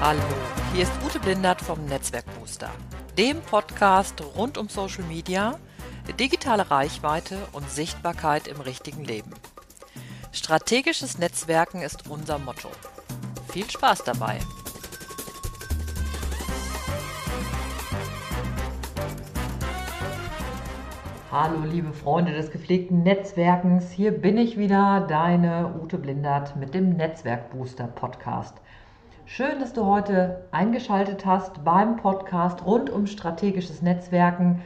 Hallo, hier ist Ute Blindert vom Netzwerkbooster, dem Podcast rund um Social Media, digitale Reichweite und Sichtbarkeit im richtigen Leben. Strategisches Netzwerken ist unser Motto. Viel Spaß dabei! Hallo liebe Freunde des gepflegten Netzwerkens, hier bin ich wieder, deine Ute Blindert mit dem Netzwerkbooster Podcast. Schön, dass du heute eingeschaltet hast beim Podcast rund um strategisches Netzwerken,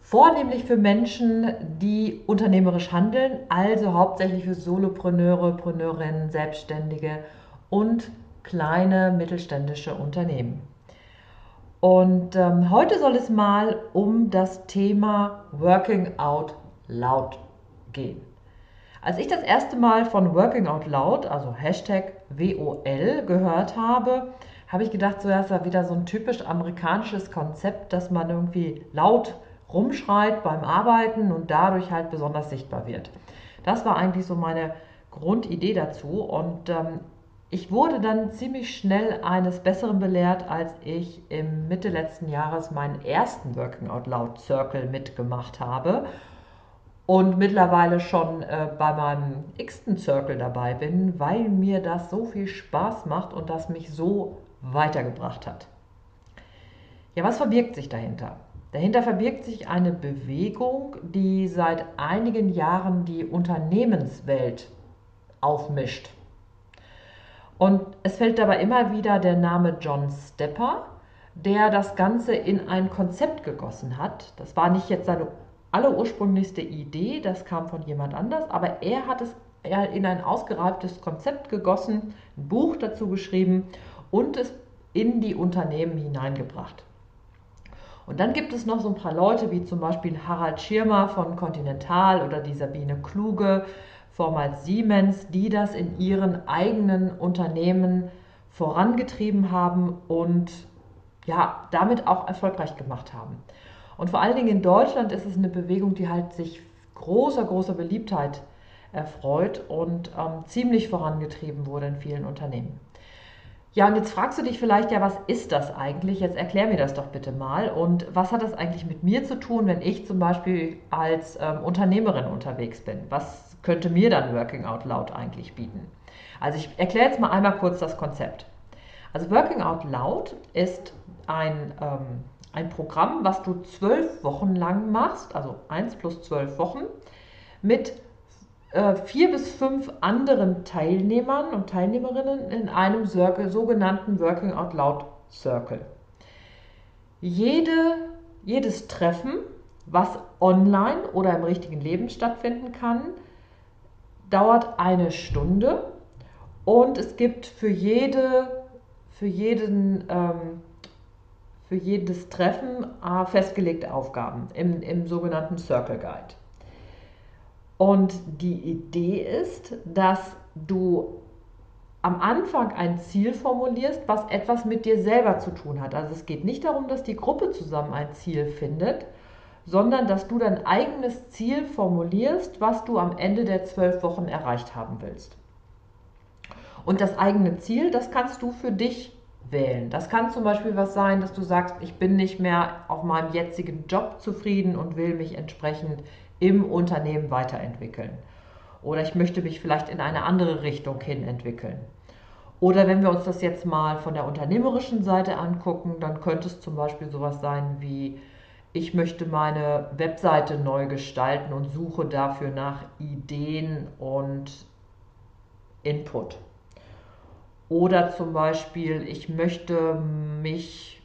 vornehmlich für Menschen, die unternehmerisch handeln, also hauptsächlich für Solopreneure, Preneurinnen, Selbstständige und kleine mittelständische Unternehmen. Und ähm, heute soll es mal um das Thema Working Out Loud gehen. Als ich das erste Mal von Working Out Loud, also Hashtag WOL, gehört habe, habe ich gedacht, so das ist wieder so ein typisch amerikanisches Konzept, dass man irgendwie laut rumschreit beim Arbeiten und dadurch halt besonders sichtbar wird. Das war eigentlich so meine Grundidee dazu und ähm, ich wurde dann ziemlich schnell eines Besseren belehrt, als ich im Mitte letzten Jahres meinen ersten Working Out Loud Circle mitgemacht habe und mittlerweile schon äh, bei meinem x-ten Circle dabei bin, weil mir das so viel Spaß macht und das mich so weitergebracht hat. Ja, was verbirgt sich dahinter? Dahinter verbirgt sich eine Bewegung, die seit einigen Jahren die Unternehmenswelt aufmischt. Und es fällt dabei immer wieder der Name John Stepper, der das Ganze in ein Konzept gegossen hat. Das war nicht jetzt seine allerursprünglichste Idee, das kam von jemand anders, aber er hat es in ein ausgereiftes Konzept gegossen, ein Buch dazu geschrieben und es in die Unternehmen hineingebracht. Und dann gibt es noch so ein paar Leute, wie zum Beispiel Harald Schirmer von Continental oder die Sabine Kluge, vormals Siemens, die das in ihren eigenen Unternehmen vorangetrieben haben und ja, damit auch erfolgreich gemacht haben. Und vor allen Dingen in Deutschland ist es eine Bewegung, die halt sich großer, großer Beliebtheit erfreut und ähm, ziemlich vorangetrieben wurde in vielen Unternehmen. Ja, und jetzt fragst du dich vielleicht, ja, was ist das eigentlich? Jetzt erklär mir das doch bitte mal. Und was hat das eigentlich mit mir zu tun, wenn ich zum Beispiel als ähm, Unternehmerin unterwegs bin? Was könnte mir dann Working Out Loud eigentlich bieten? Also ich erkläre jetzt mal einmal kurz das Konzept. Also Working Out Loud ist ein, ähm, ein Programm, was du zwölf Wochen lang machst, also eins plus zwölf Wochen, mit äh, vier bis fünf anderen Teilnehmern und Teilnehmerinnen in einem Circle, sogenannten Working Out Loud Circle. Jede, jedes Treffen, was online oder im richtigen Leben stattfinden kann, dauert eine Stunde und es gibt für, jede, für, jeden, ähm, für jedes Treffen äh, festgelegte Aufgaben im, im sogenannten Circle Guide. Und die Idee ist, dass du am Anfang ein Ziel formulierst, was etwas mit dir selber zu tun hat. Also es geht nicht darum, dass die Gruppe zusammen ein Ziel findet, sondern dass du dein eigenes Ziel formulierst, was du am Ende der zwölf Wochen erreicht haben willst. Und das eigene Ziel, das kannst du für dich wählen. Das kann zum Beispiel was sein, dass du sagst, ich bin nicht mehr auf meinem jetzigen Job zufrieden und will mich entsprechend im Unternehmen weiterentwickeln. Oder ich möchte mich vielleicht in eine andere Richtung hin entwickeln. Oder wenn wir uns das jetzt mal von der unternehmerischen Seite angucken, dann könnte es zum Beispiel sowas sein wie, ich möchte meine Webseite neu gestalten und suche dafür nach Ideen und Input. Oder zum Beispiel, ich möchte mich,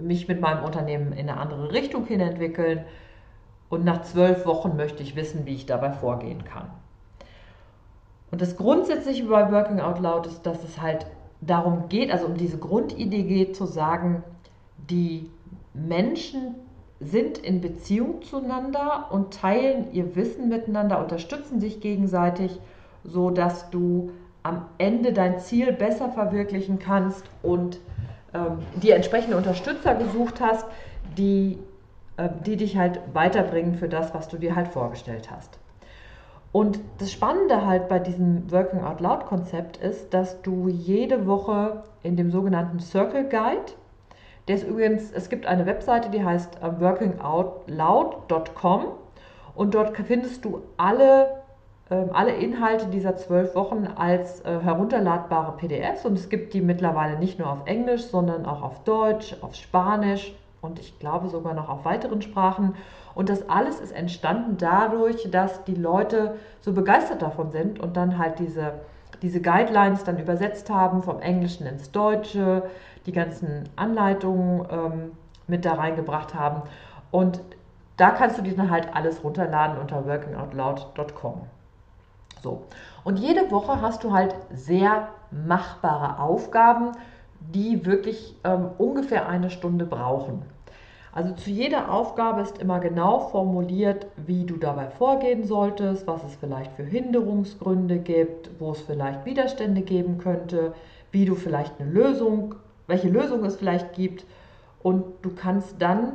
mich mit meinem Unternehmen in eine andere Richtung hin entwickeln und nach zwölf Wochen möchte ich wissen, wie ich dabei vorgehen kann. Und das Grundsätzliche bei Working Out Loud ist, dass es halt darum geht, also um diese Grundidee geht, zu sagen, die Menschen sind in Beziehung zueinander und teilen ihr Wissen miteinander, unterstützen sich gegenseitig, so dass du am Ende dein Ziel besser verwirklichen kannst und ähm, die entsprechenden Unterstützer gesucht hast, die, äh, die dich halt weiterbringen für das, was du dir halt vorgestellt hast. Und das Spannende halt bei diesem Working Out Loud Konzept ist, dass du jede Woche in dem sogenannten Circle Guide, der ist übrigens, es gibt eine Webseite, die heißt äh, workingoutloud.com und dort findest du alle, alle Inhalte dieser zwölf Wochen als äh, herunterladbare PDFs und es gibt die mittlerweile nicht nur auf Englisch, sondern auch auf Deutsch, auf Spanisch und ich glaube sogar noch auf weiteren Sprachen. Und das alles ist entstanden dadurch, dass die Leute so begeistert davon sind und dann halt diese, diese Guidelines dann übersetzt haben vom Englischen ins Deutsche, die ganzen Anleitungen ähm, mit da reingebracht haben. Und da kannst du dir dann halt alles runterladen unter workingoutloud.com. So. Und jede Woche hast du halt sehr machbare Aufgaben, die wirklich ähm, ungefähr eine Stunde brauchen. Also zu jeder Aufgabe ist immer genau formuliert, wie du dabei vorgehen solltest, was es vielleicht für Hinderungsgründe gibt, wo es vielleicht Widerstände geben könnte, wie du vielleicht eine Lösung, welche Lösung es vielleicht gibt. Und du kannst dann,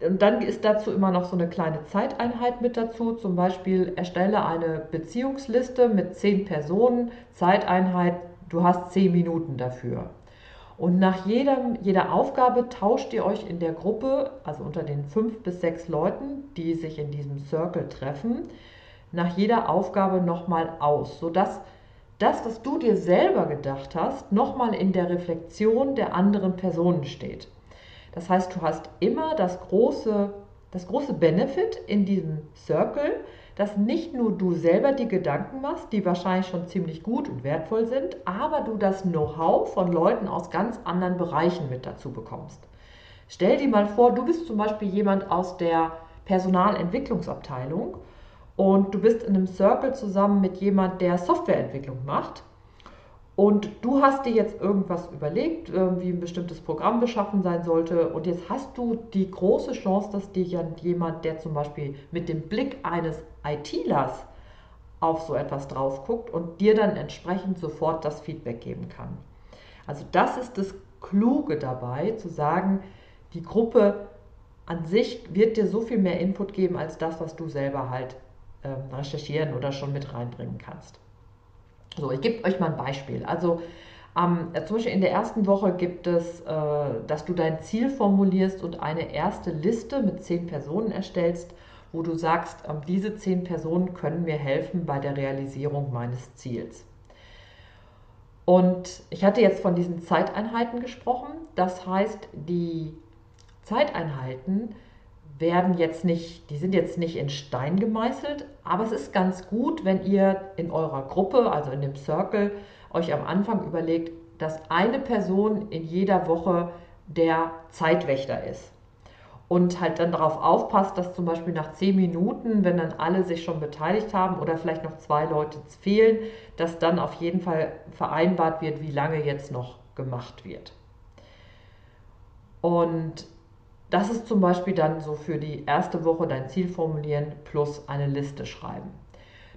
und dann ist dazu immer noch so eine kleine Zeiteinheit mit dazu, zum Beispiel erstelle eine Beziehungsliste mit zehn Personen, Zeiteinheit, du hast zehn Minuten dafür. Und nach jedem, jeder Aufgabe tauscht ihr euch in der Gruppe, also unter den fünf bis sechs Leuten, die sich in diesem Circle treffen, nach jeder Aufgabe nochmal aus, sodass das, was du dir selber gedacht hast, nochmal in der Reflexion der anderen Personen steht. Das heißt, du hast immer das große, das große Benefit in diesem Circle, dass nicht nur du selber die Gedanken machst, die wahrscheinlich schon ziemlich gut und wertvoll sind, aber du das Know-how von Leuten aus ganz anderen Bereichen mit dazu bekommst. Stell dir mal vor, du bist zum Beispiel jemand aus der Personalentwicklungsabteilung und du bist in einem Circle zusammen mit jemand, der Softwareentwicklung macht und du hast dir jetzt irgendwas überlegt, äh, wie ein bestimmtes Programm beschaffen sein sollte. Und jetzt hast du die große Chance, dass dir jemand, der zum Beispiel mit dem Blick eines ITlers auf so etwas drauf guckt und dir dann entsprechend sofort das Feedback geben kann. Also das ist das Kluge dabei, zu sagen, die Gruppe an sich wird dir so viel mehr Input geben als das, was du selber halt äh, recherchieren oder schon mit reinbringen kannst. So, ich gebe euch mal ein Beispiel. Also ähm, zum Beispiel in der ersten Woche gibt es, äh, dass du dein Ziel formulierst und eine erste Liste mit zehn Personen erstellst, wo du sagst, äh, diese zehn Personen können mir helfen bei der Realisierung meines Ziels. Und ich hatte jetzt von diesen Zeiteinheiten gesprochen. Das heißt, die Zeiteinheiten werden jetzt nicht, die sind jetzt nicht in Stein gemeißelt, aber es ist ganz gut, wenn ihr in eurer Gruppe, also in dem Circle, euch am Anfang überlegt, dass eine Person in jeder Woche der Zeitwächter ist. Und halt dann darauf aufpasst, dass zum Beispiel nach zehn Minuten, wenn dann alle sich schon beteiligt haben oder vielleicht noch zwei Leute fehlen, dass dann auf jeden Fall vereinbart wird, wie lange jetzt noch gemacht wird. Und das ist zum Beispiel dann so für die erste Woche dein Ziel formulieren plus eine Liste schreiben.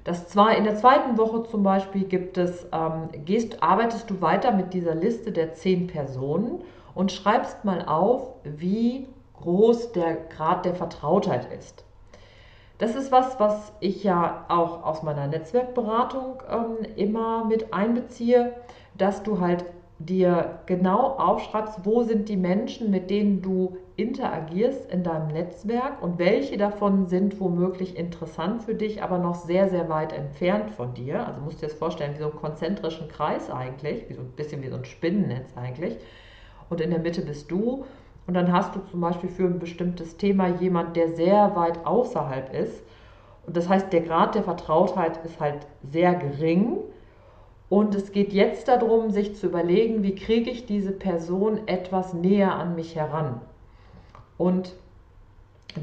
Das zwar in der zweiten Woche zum Beispiel gibt es, ähm, gehst, arbeitest du weiter mit dieser Liste der zehn Personen und schreibst mal auf, wie groß der Grad der Vertrautheit ist. Das ist was, was ich ja auch aus meiner Netzwerkberatung ähm, immer mit einbeziehe, dass du halt dir genau aufschreibst, wo sind die Menschen, mit denen du interagierst in deinem Netzwerk und welche davon sind womöglich interessant für dich, aber noch sehr, sehr weit entfernt von dir. Also musst du dir das vorstellen, wie so einen konzentrischen Kreis eigentlich, wie so ein bisschen wie so ein Spinnennetz eigentlich. Und in der Mitte bist du. Und dann hast du zum Beispiel für ein bestimmtes Thema jemand, der sehr weit außerhalb ist. Und das heißt, der Grad der Vertrautheit ist halt sehr gering und es geht jetzt darum, sich zu überlegen, wie kriege ich diese Person etwas näher an mich heran. Und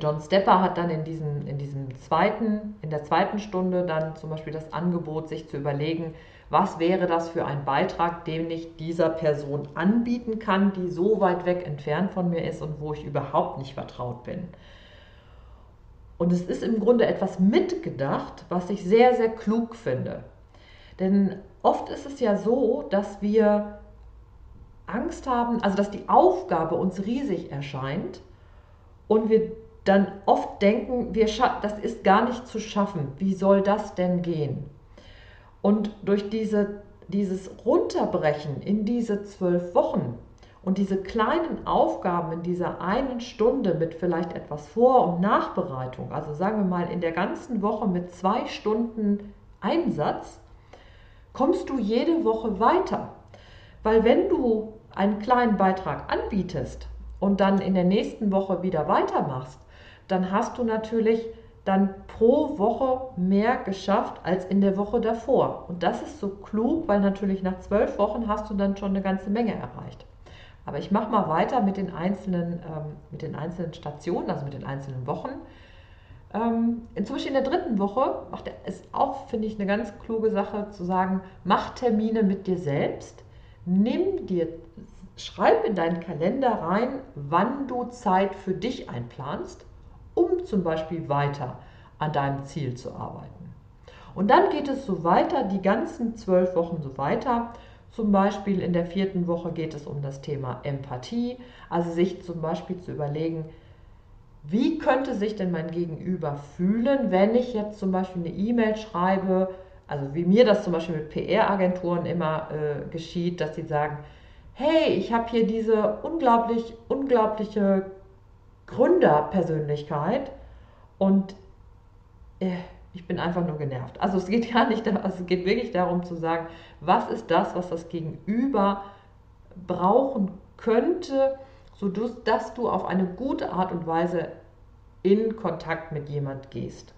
John Stepper hat dann in, diesem, in, diesem zweiten, in der zweiten Stunde dann zum Beispiel das Angebot, sich zu überlegen, was wäre das für ein Beitrag, den ich dieser Person anbieten kann, die so weit weg entfernt von mir ist und wo ich überhaupt nicht vertraut bin. Und es ist im Grunde etwas mitgedacht, was ich sehr, sehr klug finde. Denn oft ist es ja so, dass wir Angst haben, also dass die Aufgabe uns riesig erscheint und wir dann oft denken, wir das ist gar nicht zu schaffen. Wie soll das denn gehen? Und durch diese, dieses Runterbrechen in diese zwölf Wochen und diese kleinen Aufgaben in dieser einen Stunde mit vielleicht etwas Vor- und Nachbereitung, also sagen wir mal in der ganzen Woche mit zwei Stunden Einsatz, kommst du jede Woche weiter. Weil wenn du einen kleinen Beitrag anbietest und dann in der nächsten Woche wieder weitermachst, dann hast du natürlich dann pro Woche mehr geschafft als in der Woche davor. Und das ist so klug, weil natürlich nach zwölf Wochen hast du dann schon eine ganze Menge erreicht. Aber ich mache mal weiter mit den einzelnen, ähm, mit den einzelnen Stationen, also mit den einzelnen Wochen. Ähm, zum Beispiel in der dritten Woche macht ist auch, finde ich, eine ganz kluge Sache zu sagen, mach Termine mit dir selbst, nimm dir, schreib in deinen Kalender rein, wann du Zeit für dich einplanst um zum Beispiel weiter an deinem Ziel zu arbeiten. Und dann geht es so weiter, die ganzen zwölf Wochen so weiter. Zum Beispiel in der vierten Woche geht es um das Thema Empathie, also sich zum Beispiel zu überlegen, wie könnte sich denn mein Gegenüber fühlen, wenn ich jetzt zum Beispiel eine E-Mail schreibe, also wie mir das zum Beispiel mit PR-Agenturen immer äh, geschieht, dass sie sagen, hey, ich habe hier diese unglaublich, unglaubliche Gründerpersönlichkeit und äh, ich bin einfach nur genervt. Also es geht gar nicht, also es geht wirklich darum zu sagen, was ist das, was das Gegenüber brauchen könnte, sodass du auf eine gute Art und Weise in Kontakt mit jemand gehst.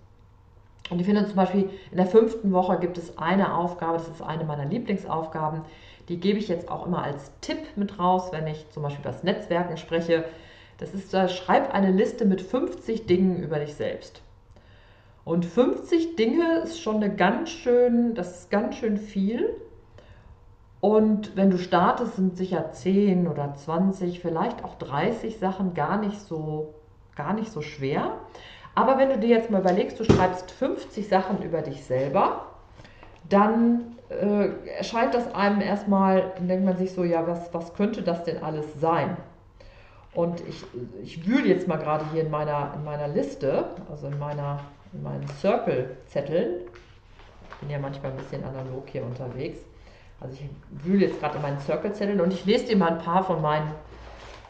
Und ich finde zum Beispiel, in der fünften Woche gibt es eine Aufgabe, das ist eine meiner Lieblingsaufgaben, die gebe ich jetzt auch immer als Tipp mit raus, wenn ich zum Beispiel über das Netzwerken spreche. Das ist, da schreib eine Liste mit 50 Dingen über dich selbst. Und 50 Dinge ist schon eine ganz schön, das ist ganz schön viel. Und wenn du startest, sind sicher 10 oder 20, vielleicht auch 30 Sachen gar nicht so, gar nicht so schwer. Aber wenn du dir jetzt mal überlegst, du schreibst 50 Sachen über dich selber, dann äh, erscheint das einem erstmal, denkt man sich so, ja, was, was könnte das denn alles sein? Und ich, ich wühle jetzt mal gerade hier in meiner, in meiner Liste, also in, meiner, in meinen Circle-Zetteln. Ich bin ja manchmal ein bisschen analog hier unterwegs. Also ich wühle jetzt gerade in meinen Circle-Zetteln und ich lese dir mal ein paar von meinen,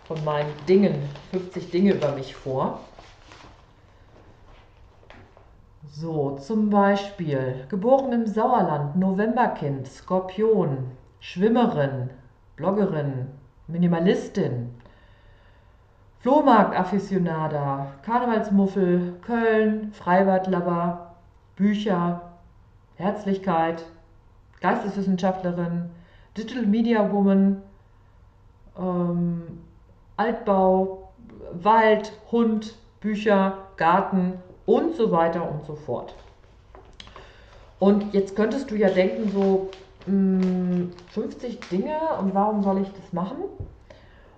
von meinen Dingen, 50 Dinge über mich vor. So, zum Beispiel geboren im Sauerland, Novemberkind, Skorpion, Schwimmerin, Bloggerin, Minimalistin, Flohmarkt-Afficionada, Karnevalsmuffel, Köln, Freibadlover, Bücher, Herzlichkeit, Geisteswissenschaftlerin, Digital Media Woman, ähm, Altbau, Wald, Hund, Bücher, Garten und so weiter und so fort. Und jetzt könntest du ja denken, so mh, hm, 50 Dinge und warum soll ich das machen?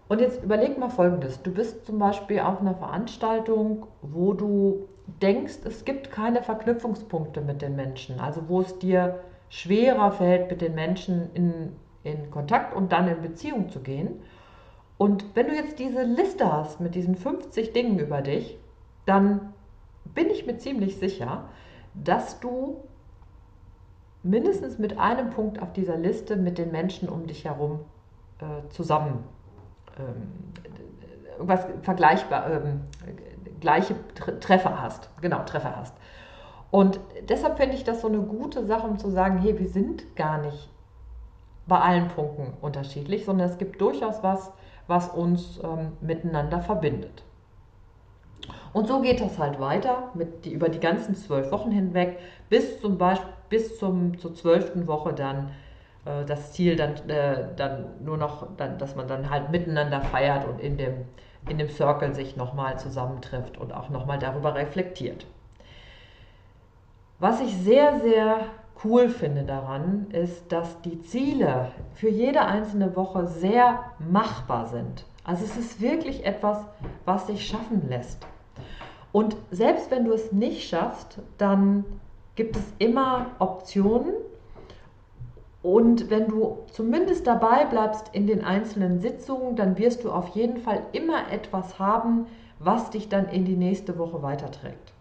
Und jetzt überleg mal Folgendes. Du bist zum Beispiel auf einer Veranstaltung, wo du denkst, es gibt keine Verknüpfungspunkte mit den Menschen, also wo es dir schwerer fällt, mit den Menschen in, in Kontakt und dann in Beziehung zu gehen. Und wenn du jetzt diese Liste hast mit diesen 50 Dingen über dich, dann bin ich mir ziemlich sicher, dass du mindestens mit einem Punkt auf dieser Liste mit den Menschen um dich herum äh, zusammen ähm, irgendwas vergleichbar, ähm, gleiche Treffer hast. Genau, Treffer hast. Und deshalb finde ich das so eine gute Sache, um zu sagen, hey, wir sind gar nicht bei allen Punkten unterschiedlich, sondern es gibt durchaus was, was uns ähm, miteinander verbindet. Und so geht das halt weiter mit die, über die ganzen zwölf Wochen hinweg bis zum Beispiel bis zum, zur zwölften Woche dann äh, das Ziel dann, äh, dann nur noch, dann, dass man dann halt miteinander feiert und in dem, in dem Circle sich nochmal zusammentrifft und auch nochmal darüber reflektiert. Was ich sehr, sehr cool finde daran, ist, dass die Ziele für jede einzelne Woche sehr machbar sind. Also es ist wirklich etwas, was sich schaffen lässt. Und selbst wenn du es nicht schaffst, dann gibt es immer Optionen und wenn du zumindest dabei bleibst in den einzelnen Sitzungen, dann wirst du auf jeden Fall immer etwas haben, was dich dann in die nächste Woche weiterträgt.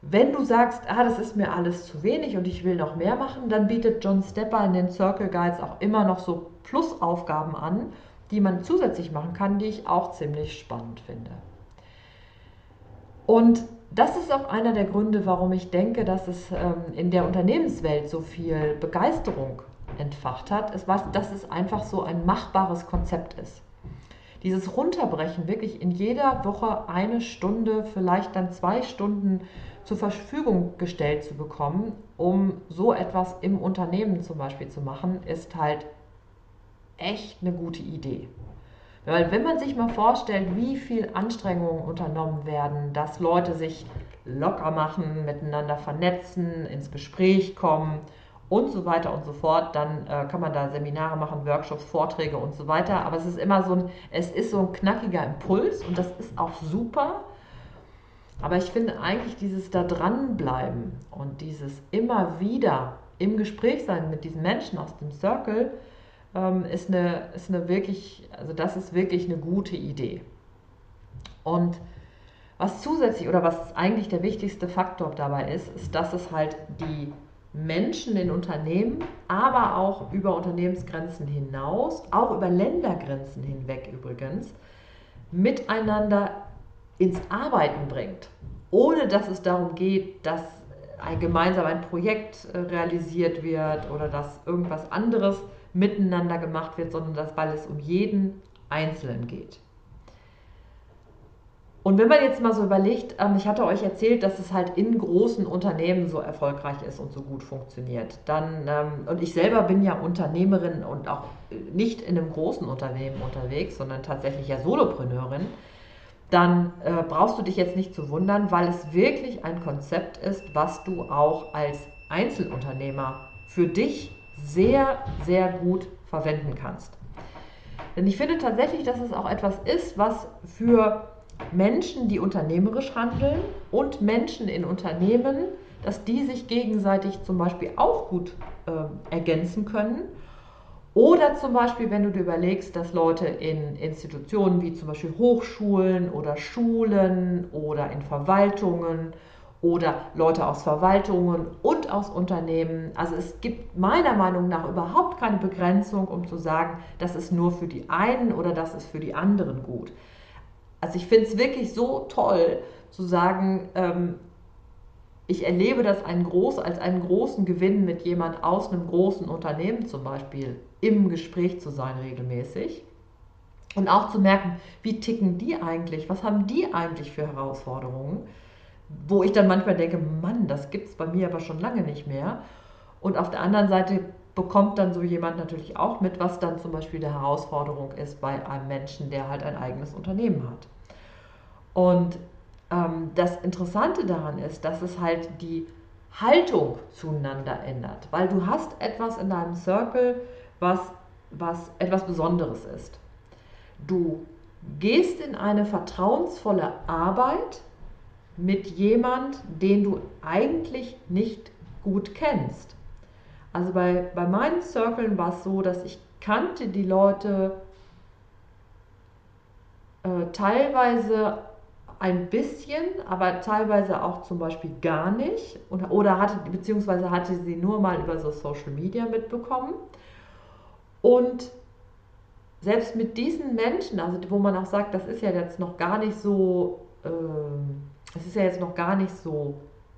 Wenn du sagst, ah, das ist mir alles zu wenig und ich will noch mehr machen, dann bietet John Stepper in den Circle Guides auch immer noch so Plusaufgaben an, die man zusätzlich machen kann, die ich auch ziemlich spannend finde. Und das ist auch einer der Gründe, warum ich denke, dass es ähm, in der Unternehmenswelt so viel Begeisterung entfacht hat, ist, dass es einfach so ein machbares Konzept ist. Dieses Runterbrechen, wirklich in jeder Woche eine Stunde, vielleicht dann zwei Stunden zur Verfügung gestellt zu bekommen, um so etwas im Unternehmen zum Beispiel zu machen, ist halt echt eine gute Idee. Weil wenn man sich mal vorstellt, wie viel Anstrengungen unternommen werden, dass Leute sich locker machen, miteinander vernetzen, ins Gespräch kommen und so weiter und so fort, dann äh, kann man da Seminare machen, Workshops, Vorträge und so weiter. Aber es ist immer so ein, es ist so ein knackiger Impuls und das ist auch super. Aber ich finde eigentlich dieses da dranbleiben und dieses immer wieder im Gespräch sein mit diesen Menschen aus dem Circle ähm, ist, eine, ist eine wirklich, also das ist wirklich eine gute Idee. Und was zusätzlich oder was eigentlich der wichtigste Faktor dabei ist, ist, dass es halt die Menschen in Unternehmen, aber auch über Unternehmensgrenzen hinaus, auch über Ländergrenzen hinweg übrigens, miteinander ins Arbeiten bringt, ohne dass es darum geht, dass ein gemeinsam ein Projekt äh, realisiert wird oder dass irgendwas anderes miteinander gemacht wird, sondern dass, weil es um jeden Einzelnen geht. Und wenn man jetzt mal so überlegt, ähm, ich hatte euch erzählt, dass es halt in großen Unternehmen so erfolgreich ist und so gut funktioniert, dann, ähm, und ich selber bin ja Unternehmerin und auch nicht in einem großen Unternehmen unterwegs, sondern tatsächlich ja Solopreneurin, dann äh, brauchst du dich jetzt nicht zu wundern, weil es wirklich ein Konzept ist, was du auch als Einzelunternehmer für dich sehr, sehr gut verwenden kannst. Denn ich finde tatsächlich, dass es auch etwas ist, was für Menschen, die unternehmerisch handeln und Menschen in Unternehmen, dass die sich gegenseitig zum Beispiel auch gut äh, ergänzen können oder zum Beispiel, wenn du dir überlegst, dass Leute in Institutionen wie zum Beispiel Hochschulen oder Schulen oder in Verwaltungen oder Leute aus Verwaltungen und aus Unternehmen, also es gibt meiner Meinung nach überhaupt keine Begrenzung, um zu sagen, das ist nur für die einen oder das ist für die anderen gut. Also ich finde es wirklich so toll zu sagen, ähm, ich erlebe das einen groß, als einen großen Gewinn, mit jemand aus einem großen Unternehmen zum Beispiel im Gespräch zu sein regelmäßig. Und auch zu merken, wie ticken die eigentlich, was haben die eigentlich für Herausforderungen, wo ich dann manchmal denke, Mann, das gibt es bei mir aber schon lange nicht mehr. Und auf der anderen Seite bekommt dann so jemand natürlich auch mit, was dann zum Beispiel die Herausforderung ist bei einem Menschen, der halt ein eigenes Unternehmen hat. Und das Interessante daran ist, dass es halt die Haltung zueinander ändert, weil du hast etwas in deinem Circle, was, was etwas Besonderes ist. Du gehst in eine vertrauensvolle Arbeit mit jemand, den du eigentlich nicht gut kennst. Also bei, bei meinen Circles war es so, dass ich kannte die Leute äh, teilweise ein bisschen, aber teilweise auch zum Beispiel gar nicht. Und, oder hatte, beziehungsweise hatte sie nur mal über so Social Media mitbekommen. Und selbst mit diesen Menschen, also wo man auch sagt, das ist ja jetzt noch gar nicht so, ähm, das ist ja jetzt noch gar nicht so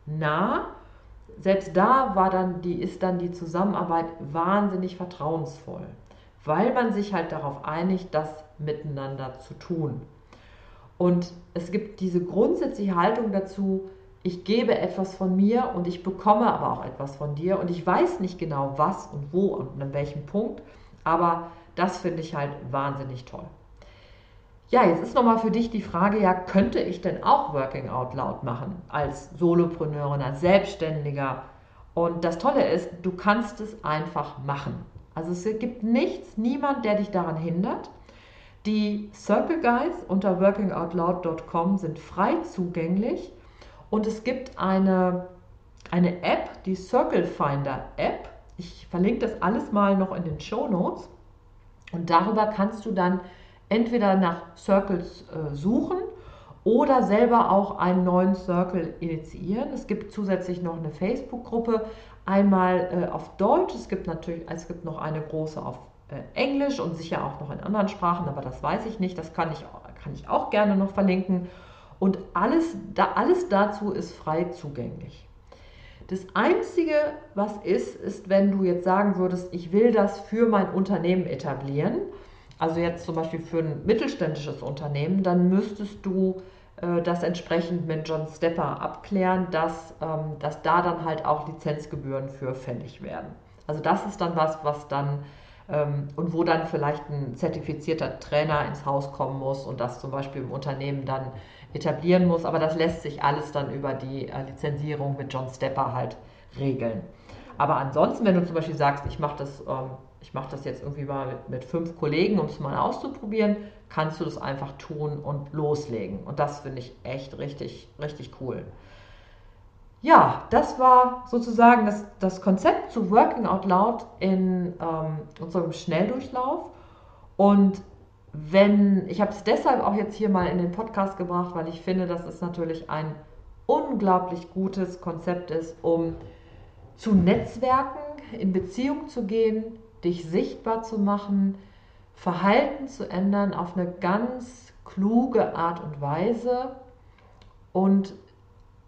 nah, selbst da war dann die, ist dann die Zusammenarbeit wahnsinnig vertrauensvoll, weil man sich halt darauf einigt, das miteinander zu tun. Und es gibt diese grundsätzliche Haltung dazu, ich gebe etwas von mir und ich bekomme aber auch etwas von dir und ich weiß nicht genau was und wo und an welchem Punkt, aber das finde ich halt wahnsinnig toll. Ja, jetzt ist nochmal für dich die Frage, ja, könnte ich denn auch Working Out Loud machen als Solopreneurin, als Selbstständiger? Und das Tolle ist, du kannst es einfach machen. Also es gibt nichts, niemand, der dich daran hindert. Die Circle Guides unter workingoutloud.com sind frei zugänglich und es gibt eine, eine App, die Circle Finder App. Ich verlinke das alles mal noch in den Show Notes und darüber kannst du dann entweder nach Circles äh, suchen oder selber auch einen neuen Circle initiieren. Es gibt zusätzlich noch eine Facebook-Gruppe, einmal äh, auf Deutsch, es gibt natürlich, es gibt noch eine große auf Englisch und sicher auch noch in anderen Sprachen, aber das weiß ich nicht, das kann ich, kann ich auch gerne noch verlinken. Und alles, da, alles dazu ist frei zugänglich. Das Einzige, was ist, ist, wenn du jetzt sagen würdest, ich will das für mein Unternehmen etablieren, also jetzt zum Beispiel für ein mittelständisches Unternehmen, dann müsstest du äh, das entsprechend mit John Stepper abklären, dass, ähm, dass da dann halt auch Lizenzgebühren für fällig werden. Also das ist dann was, was dann und wo dann vielleicht ein zertifizierter Trainer ins Haus kommen muss und das zum Beispiel im Unternehmen dann etablieren muss. Aber das lässt sich alles dann über die äh, Lizenzierung mit John Stepper halt regeln. Aber ansonsten, wenn du zum Beispiel sagst, ich mache das, ähm, mach das jetzt irgendwie mal mit, mit fünf Kollegen, um es mal auszuprobieren, kannst du das einfach tun und loslegen. Und das finde ich echt richtig, richtig cool. Ja, das war sozusagen das, das Konzept zu Working Out Loud in ähm, unserem Schnelldurchlauf. Und wenn, ich habe es deshalb auch jetzt hier mal in den Podcast gebracht, weil ich finde, dass es natürlich ein unglaublich gutes Konzept ist, um zu Netzwerken, in Beziehung zu gehen, dich sichtbar zu machen, Verhalten zu ändern auf eine ganz kluge Art und Weise und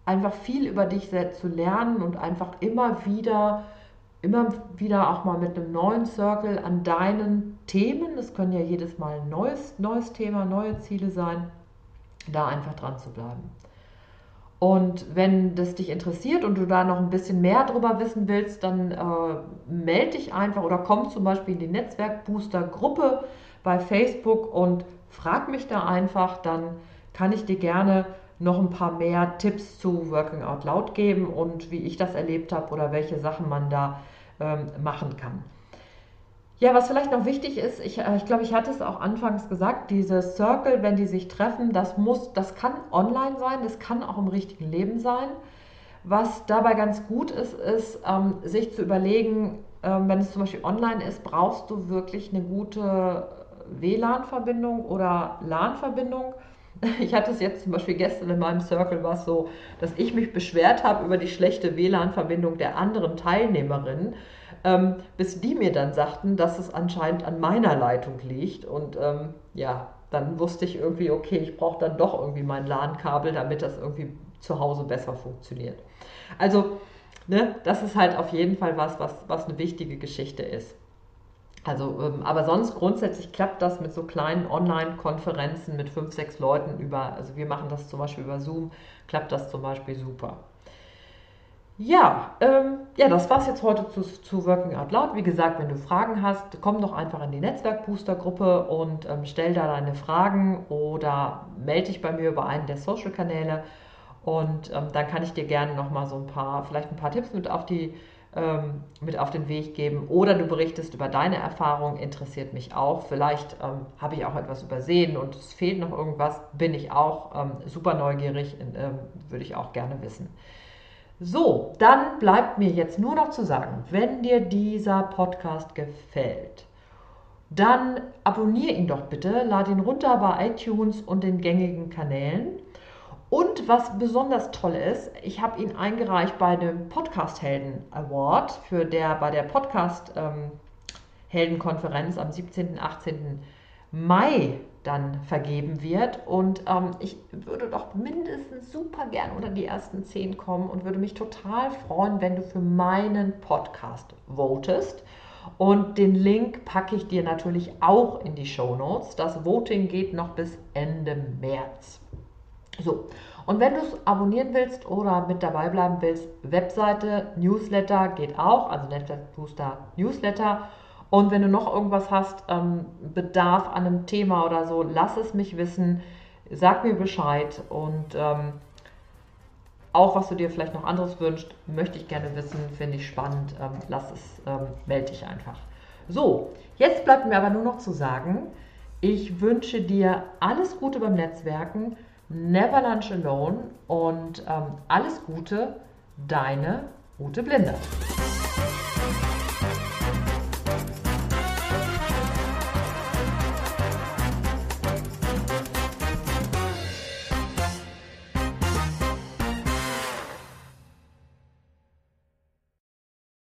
einfach viel über dich selbst zu lernen und einfach immer wieder immer wieder auch mal mit einem neuen Circle an deinen Themen, es können ja jedes Mal ein neues, neues Thema, neue Ziele sein, da einfach dran zu bleiben. Und wenn das dich interessiert und du da noch ein bisschen mehr drüber wissen willst, dann äh, melde dich einfach oder komm zum Beispiel in die Netzwerkbooster-Gruppe bei Facebook und frag mich da einfach, dann kann ich dir gerne noch ein paar mehr Tipps zu Working Out Loud geben und wie ich das erlebt habe oder welche Sachen man da ähm, machen kann. Ja, was vielleicht noch wichtig ist, ich, äh, ich glaube, ich hatte es auch anfangs gesagt, diese Circle, wenn die sich treffen, das muss, das kann online sein, das kann auch im richtigen Leben sein. Was dabei ganz gut ist, ist, ähm, sich zu überlegen, ähm, wenn es zum Beispiel online ist, brauchst du wirklich eine gute WLAN-Verbindung oder LAN-Verbindung. Ich hatte es jetzt zum Beispiel gestern in meinem Circle war es so, dass ich mich beschwert habe über die schlechte WLAN-Verbindung der anderen Teilnehmerinnen, ähm, bis die mir dann sagten, dass es anscheinend an meiner Leitung liegt. Und ähm, ja, dann wusste ich irgendwie, okay, ich brauche dann doch irgendwie mein LAN-Kabel, damit das irgendwie zu Hause besser funktioniert. Also, ne, das ist halt auf jeden Fall was, was, was eine wichtige Geschichte ist. Also, ähm, aber sonst grundsätzlich klappt das mit so kleinen Online-Konferenzen mit fünf, sechs Leuten über, also wir machen das zum Beispiel über Zoom, klappt das zum Beispiel super. Ja, ähm, ja, das war es jetzt heute zu, zu, Working Out Loud. Wie gesagt, wenn du Fragen hast, komm doch einfach in die Netzwerk-Booster-Gruppe und ähm, stell da deine Fragen oder melde dich bei mir über einen der Social-Kanäle und ähm, dann kann ich dir gerne nochmal so ein paar, vielleicht ein paar Tipps mit auf die ähm, mit auf den Weg geben. Oder du berichtest über deine Erfahrung, interessiert mich auch. Vielleicht ähm, habe ich auch etwas übersehen und es fehlt noch irgendwas, bin ich auch ähm, super neugierig, ähm, würde ich auch gerne wissen. So, dann bleibt mir jetzt nur noch zu sagen, wenn dir dieser Podcast gefällt, dann abonniere ihn doch bitte, lade ihn runter bei iTunes und den gängigen Kanälen. Und was besonders toll ist, ich habe ihn eingereicht bei dem Podcast Helden Award für der bei der Podcast ähm, Heldenkonferenz am 17. 18. Mai dann vergeben wird. Und ähm, ich würde doch mindestens super gern unter die ersten zehn kommen und würde mich total freuen, wenn du für meinen Podcast votest. Und den Link packe ich dir natürlich auch in die Show Notes. Das Voting geht noch bis Ende März. So, und wenn du es abonnieren willst oder mit dabei bleiben willst, Webseite, Newsletter geht auch, also Netzwerk Booster Newsletter. Und wenn du noch irgendwas hast, ähm, Bedarf an einem Thema oder so, lass es mich wissen, sag mir Bescheid und ähm, auch was du dir vielleicht noch anderes wünschst, möchte ich gerne wissen, finde ich spannend, ähm, lass es, ähm, melde dich einfach. So, jetzt bleibt mir aber nur noch zu sagen, ich wünsche dir alles Gute beim Netzwerken. Never Lunch Alone und ähm, alles Gute, deine Ute Blinder.